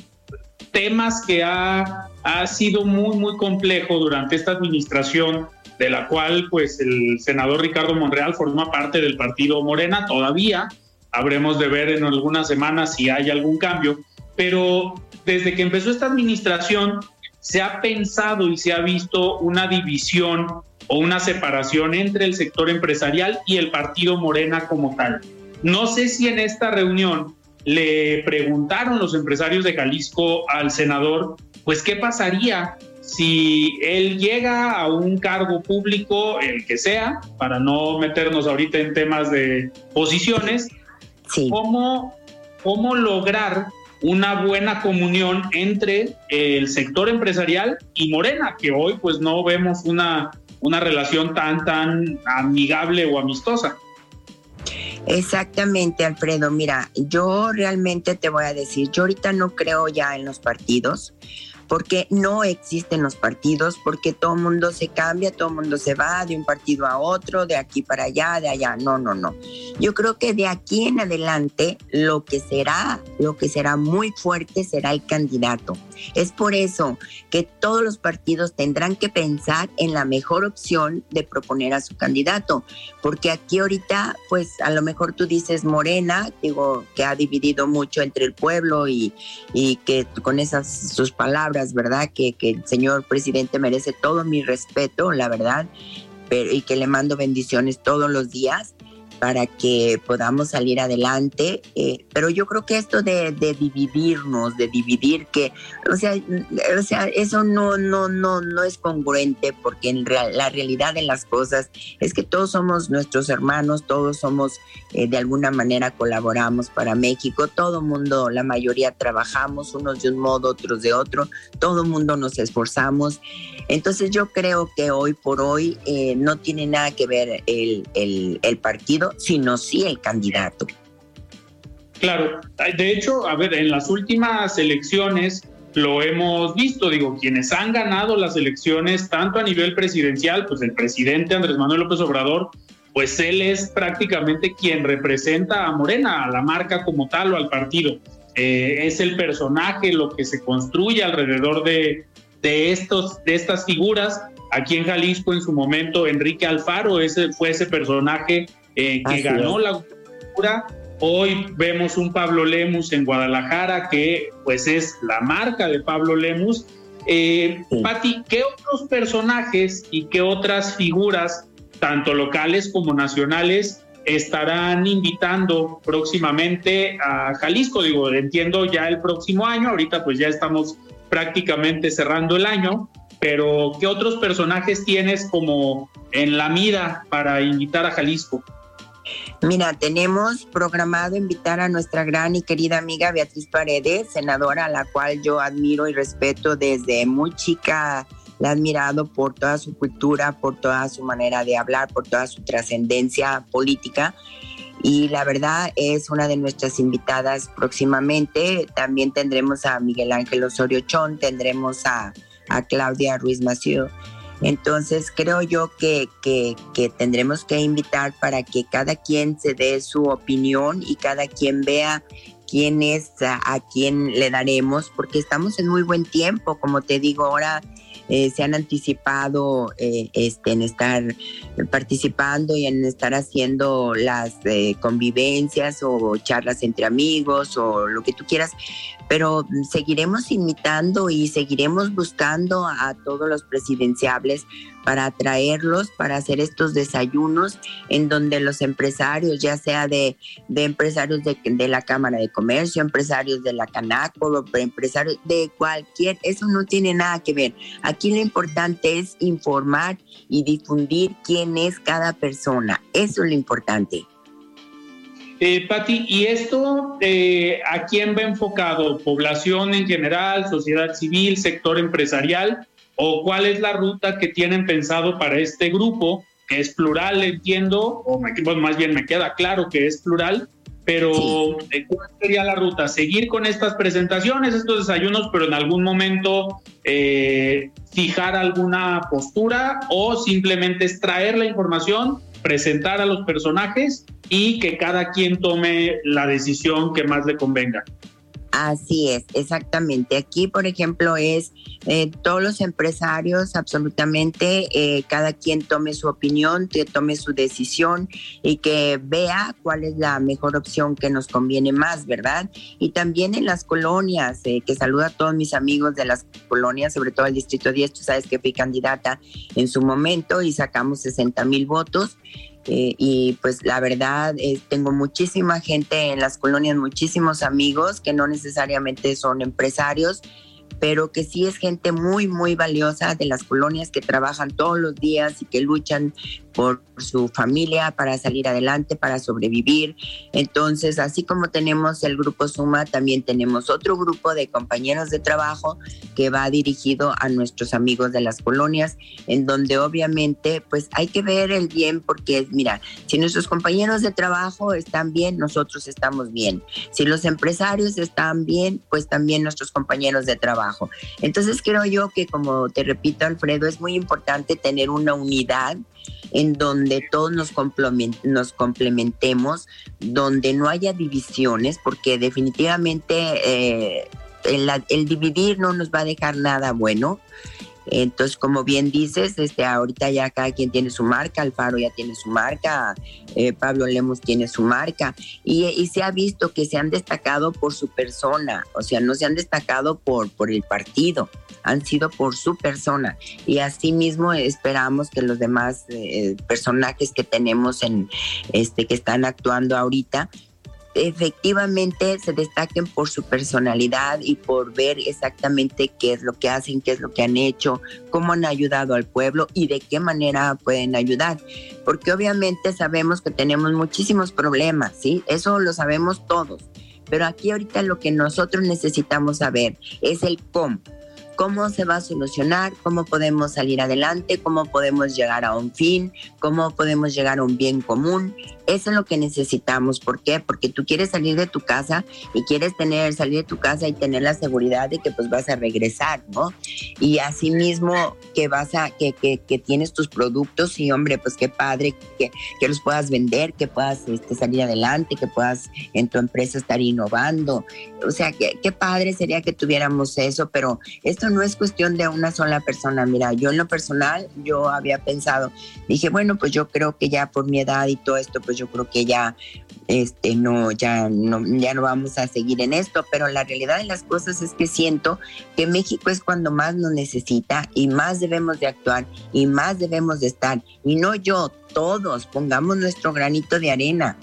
temas que ha, ha sido muy, muy complejo durante esta administración, de la cual pues el senador Ricardo Monreal forma parte del partido Morena todavía, habremos de ver en algunas semanas si hay algún cambio, pero desde que empezó esta administración se ha pensado y se ha visto una división o una separación entre el sector empresarial y el partido Morena como tal. No sé si en esta reunión le preguntaron los empresarios de Jalisco al senador, pues qué pasaría si él llega a un cargo público, el que sea, para no meternos ahorita en temas de posiciones, ¿Cómo, ¿Cómo lograr una buena comunión entre el sector empresarial y Morena, que hoy pues no vemos una, una relación tan, tan amigable o amistosa? Exactamente, Alfredo. Mira, yo realmente te voy a decir, yo ahorita no creo ya en los partidos porque no existen los partidos, porque todo el mundo se cambia, todo el mundo se va de un partido a otro, de aquí para allá, de allá. No, no, no. Yo creo que de aquí en adelante lo que será, lo que será muy fuerte será el candidato. Es por eso que todos los partidos tendrán que pensar en la mejor opción de proponer a su candidato, porque aquí ahorita, pues a lo mejor tú dices Morena, digo que ha dividido mucho entre el pueblo y, y que con esas sus palabras, ¿verdad? Que, que el señor presidente merece todo mi respeto, la verdad, pero, y que le mando bendiciones todos los días para que podamos salir adelante. Eh, pero yo creo que esto de, dividirnos, de dividir, que, o sea, o sea, eso no, no, no, no es congruente, porque en la realidad de las cosas es que todos somos nuestros hermanos, todos somos, eh, de alguna manera colaboramos para México, todo mundo, la mayoría trabajamos, unos de un modo, otros de otro, todo mundo nos esforzamos. Entonces yo creo que hoy por hoy eh, no tiene nada que ver el, el partido, sino sí el candidato. Claro, de hecho, a ver, en las últimas elecciones lo hemos visto, digo, quienes han ganado las elecciones, tanto a nivel presidencial, pues el presidente Andrés Manuel López Obrador, pues él es prácticamente quien representa a Morena, a la marca como tal o al partido. Eh, es el personaje, lo que se construye alrededor de, de, estos, de estas figuras. Aquí en Jalisco, en su momento, Enrique Alfaro ese, fue ese personaje eh, que ganó la cultura. Hoy vemos un Pablo Lemus en Guadalajara, que pues es la marca de Pablo Lemus. Eh, Pati, ¿qué otros personajes y qué otras figuras, tanto locales como nacionales, estarán invitando próximamente a Jalisco? Digo, entiendo ya el próximo año, ahorita pues ya estamos prácticamente cerrando el año, pero ¿qué otros personajes tienes como en la mira para invitar a Jalisco? Mira, tenemos programado invitar a nuestra gran y querida amiga Beatriz Paredes, senadora a la cual yo admiro y respeto desde muy chica. La he admirado por toda su cultura, por toda su manera de hablar, por toda su trascendencia política. Y la verdad es una de nuestras invitadas próximamente. También tendremos a Miguel Ángel Osorio Chón, tendremos a, Claudia Ruiz Mació entonces creo yo que, tendremos que invitar para que cada quien se dé su opinión y cada quien vea quién es, a, quién le daremos, porque estamos en muy buen tiempo, como te digo, ahora eh, se han anticipado eh, este, en estar participando y en estar haciendo las eh, convivencias o charlas entre amigos o lo que tú quieras, pero seguiremos invitando y seguiremos buscando a todos los presidenciables para traerlos, para hacer estos desayunos en donde los empresarios, ya sea de, empresarios de, de, la Cámara de Comercio, empresarios de la Canaco, empresarios de cualquier, eso no tiene nada que ver. Aquí lo importante es informar y difundir quién es cada persona. Eso es lo importante. Eh, Patti, ¿y esto eh, a quién va enfocado? ¿Población en general, sociedad civil, sector empresarial? ¿O cuál es la ruta que tienen pensado para este grupo? Que es plural, entiendo, o más bien me queda claro que es plural, pero eh, ¿cuál sería la ruta? ¿Seguir con estas presentaciones, estos desayunos, pero en algún momento eh, fijar alguna postura o simplemente extraer la información, presentar a los personajes y que cada quien tome la decisión que más le convenga? Así es, exactamente. Aquí, por ejemplo, es eh, todos los empresarios, absolutamente, eh, cada quien tome su opinión, que tome su decisión y que vea cuál es la mejor opción que nos conviene más, ¿verdad? Y también en las colonias, eh, que saluda a todos mis amigos de las colonias, sobre todo el Distrito 10, tú sabes que fui candidata en su momento y sacamos 60 mil votos. Eh, y pues la verdad, es tengo muchísima gente en las colonias, muchísimos amigos que no necesariamente son empresarios, pero que sí es gente muy, muy valiosa de las colonias que trabajan todos los días y que luchan por su familia para salir adelante, para sobrevivir. Entonces, así como tenemos el grupo Suma, también tenemos otro grupo de compañeros de trabajo que va dirigido a nuestros amigos de las colonias, en donde obviamente pues hay que ver el bien porque mira, si nuestros compañeros de trabajo están bien, nosotros estamos bien. Si los empresarios están bien, pues también nuestros compañeros de trabajo. Entonces creo yo que como te repito Alfredo, es muy importante tener una unidad en donde todos nos, complementemos, donde no haya divisiones, porque definitivamente eh, el, dividir no nos va a dejar nada bueno. Entonces, como bien dices, este, ahorita ya cada quien tiene su marca, Alfaro ya tiene su marca, eh, Pablo Lemos tiene su marca, y, se ha visto que se han destacado por su persona, o sea, no se han destacado por, por el partido, han sido por su persona. Y asimismo esperamos que los demás eh, personajes que tenemos en este que están actuando ahorita efectivamente se destaquen por su personalidad y por ver exactamente qué es lo que hacen, qué es lo que han hecho, cómo han ayudado al pueblo y de qué manera pueden ayudar. Porque obviamente sabemos que tenemos muchísimos problemas, ¿sí? Eso lo sabemos todos. Pero aquí ahorita lo que nosotros necesitamos saber es el cómo cómo se va a solucionar, cómo podemos salir adelante, cómo podemos llegar a un fin, cómo podemos llegar a un bien común. Eso es lo que necesitamos. ¿Por qué? Porque tú quieres salir de tu casa y quieres tener, salir de tu casa y tener la seguridad de que pues vas a regresar, ¿no? Y asimismo que vas a, que, que, que tienes tus productos y hombre, pues qué padre que, que los puedas vender, que puedas este, salir adelante, que puedas en tu empresa estar innovando. O sea, qué, qué padre sería que tuviéramos eso, pero esto no es cuestión de una sola persona. Mira, yo en lo personal, yo había pensado, dije, bueno, pues yo creo que ya por mi edad y todo esto, pues yo creo que ya este no ya no ya no vamos a seguir en esto, pero la realidad de las cosas es que siento que México es cuando más nos necesita y más debemos de actuar y más debemos de estar y no yo, todos pongamos nuestro granito de arena.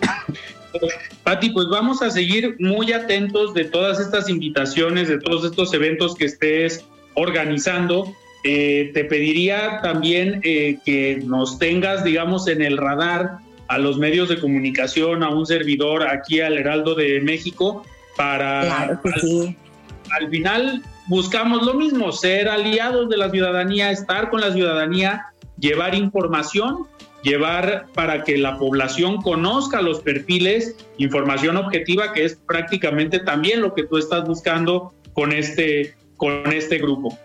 Pati, pues vamos a seguir muy atentos de todas estas invitaciones, de todos estos eventos que estés organizando. Eh, te pediría también eh, que nos tengas, digamos, en el radar a los medios de comunicación, a un servidor aquí al Heraldo de México, para... Claro que sí. Al final buscamos lo mismo, ser aliados de la ciudadanía, estar con la ciudadanía, llevar información llevar para que la población conozca los perfiles, información objetiva, que es prácticamente también lo que tú estás buscando con este, con este grupo.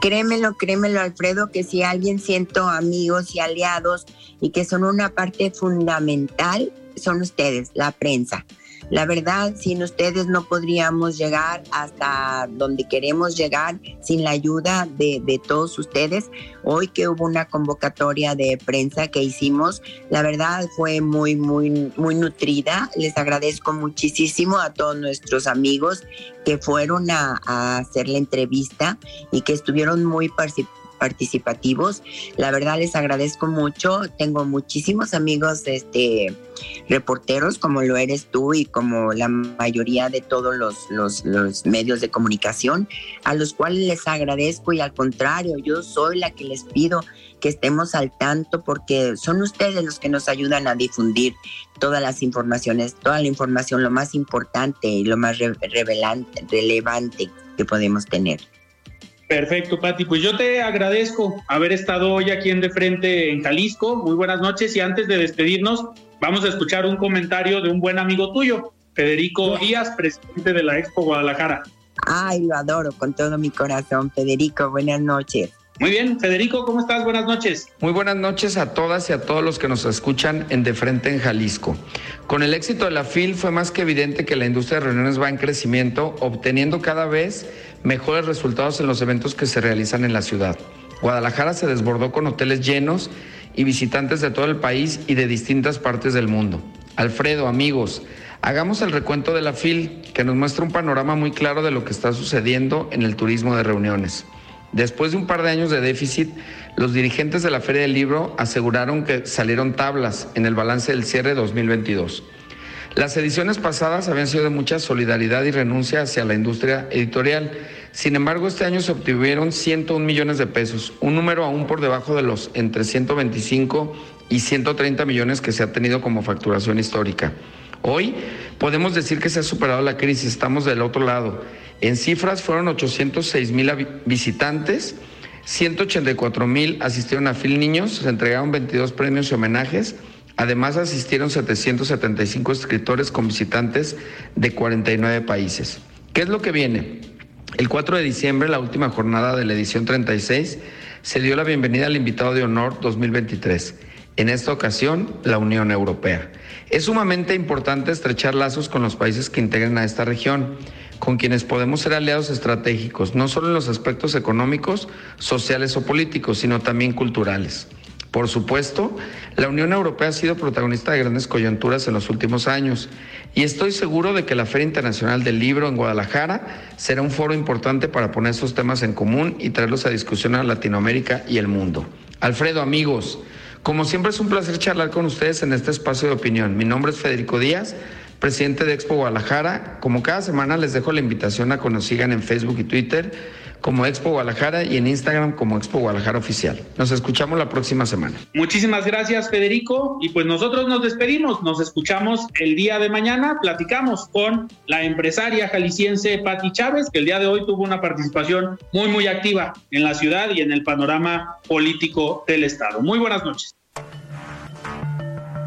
Créemelo, créemelo, Alfredo, que si alguien siento amigos y aliados y que son una parte fundamental, son ustedes, la prensa. La verdad, sin ustedes no podríamos llegar hasta donde queremos llegar sin la ayuda de, de todos ustedes. Hoy que hubo una convocatoria de prensa que hicimos, la verdad fue muy, muy, muy nutrida. Les agradezco muchísimo a todos nuestros amigos que fueron a, a hacer la entrevista y que estuvieron muy participativos participativos. La verdad les agradezco mucho. Tengo muchísimos amigos este, reporteros como lo eres tú y como la mayoría de todos los, los, medios de comunicación, a los cuales les agradezco y al contrario, yo soy la que les pido que estemos al tanto porque son ustedes los que nos ayudan a difundir todas las informaciones, toda la información, lo más importante y lo más revelante, relevante que podemos tener. Perfecto, Pati. Pues yo te agradezco haber estado hoy aquí en De Frente en Jalisco. Muy buenas noches y antes de despedirnos, vamos a escuchar un comentario de un buen amigo tuyo, Federico Díaz, presidente de la Expo Guadalajara. Ay, lo adoro con todo mi corazón, Federico. Buenas noches. Muy bien, Federico, ¿cómo estás? Buenas noches. Muy buenas noches a todas y a todos los que nos escuchan en De Frente en Jalisco. Con el éxito de la FIL fue más que evidente que la industria de reuniones va en crecimiento, obteniendo cada vez mejores resultados en los eventos que se realizan en la ciudad. Guadalajara se desbordó con hoteles llenos y visitantes de todo el país y de distintas partes del mundo. Alfredo, amigos, hagamos el recuento de la FIL que nos muestra un panorama muy claro de lo que está sucediendo en el turismo de reuniones. Después de un par de años de déficit, los dirigentes de la Feria del Libro aseguraron que salieron tablas en el balance del cierre 2022. Las ediciones pasadas habían sido de mucha solidaridad y renuncia hacia la industria editorial. Sin embargo, este año se obtuvieron 101 millones de pesos, un número aún por debajo de los entre 125 y 130 millones que se ha tenido como facturación histórica. Hoy podemos decir que se ha superado la crisis, estamos del otro lado en cifras fueron 806 mil visitantes, 184 mil asistieron a Fil Niños, se entregaron 22 premios y homenajes. Además asistieron 775 escritores con visitantes de 49 países. ¿Qué es lo que viene? El 4 de diciembre, la última jornada de la edición 36, se dio la bienvenida al invitado de honor 2023. En esta ocasión, la Unión Europea. Es sumamente importante estrechar lazos con los países que integran a esta región con quienes podemos ser aliados estratégicos, no solo en los aspectos económicos, sociales o políticos, sino también culturales. Por supuesto, la Unión Europea ha sido protagonista de grandes coyunturas en los últimos años y estoy seguro de que la Feria Internacional del Libro en Guadalajara será un foro importante para poner estos temas en común y traerlos a discusión a Latinoamérica y el mundo. Alfredo, amigos, como siempre es un placer charlar con ustedes en este espacio de opinión. Mi nombre es Federico Díaz presidente de Expo Guadalajara. Como cada semana les dejo la invitación a que nos sigan en Facebook y Twitter como Expo Guadalajara y en Instagram como Expo Guadalajara Oficial. Nos escuchamos la próxima semana. Muchísimas gracias, Federico. Y pues nosotros nos despedimos. Nos escuchamos el día de mañana. Platicamos con la empresaria jalisciense Patti Chávez, que el día de hoy tuvo una participación muy, muy activa en la ciudad y en el panorama político del Estado. Muy buenas noches.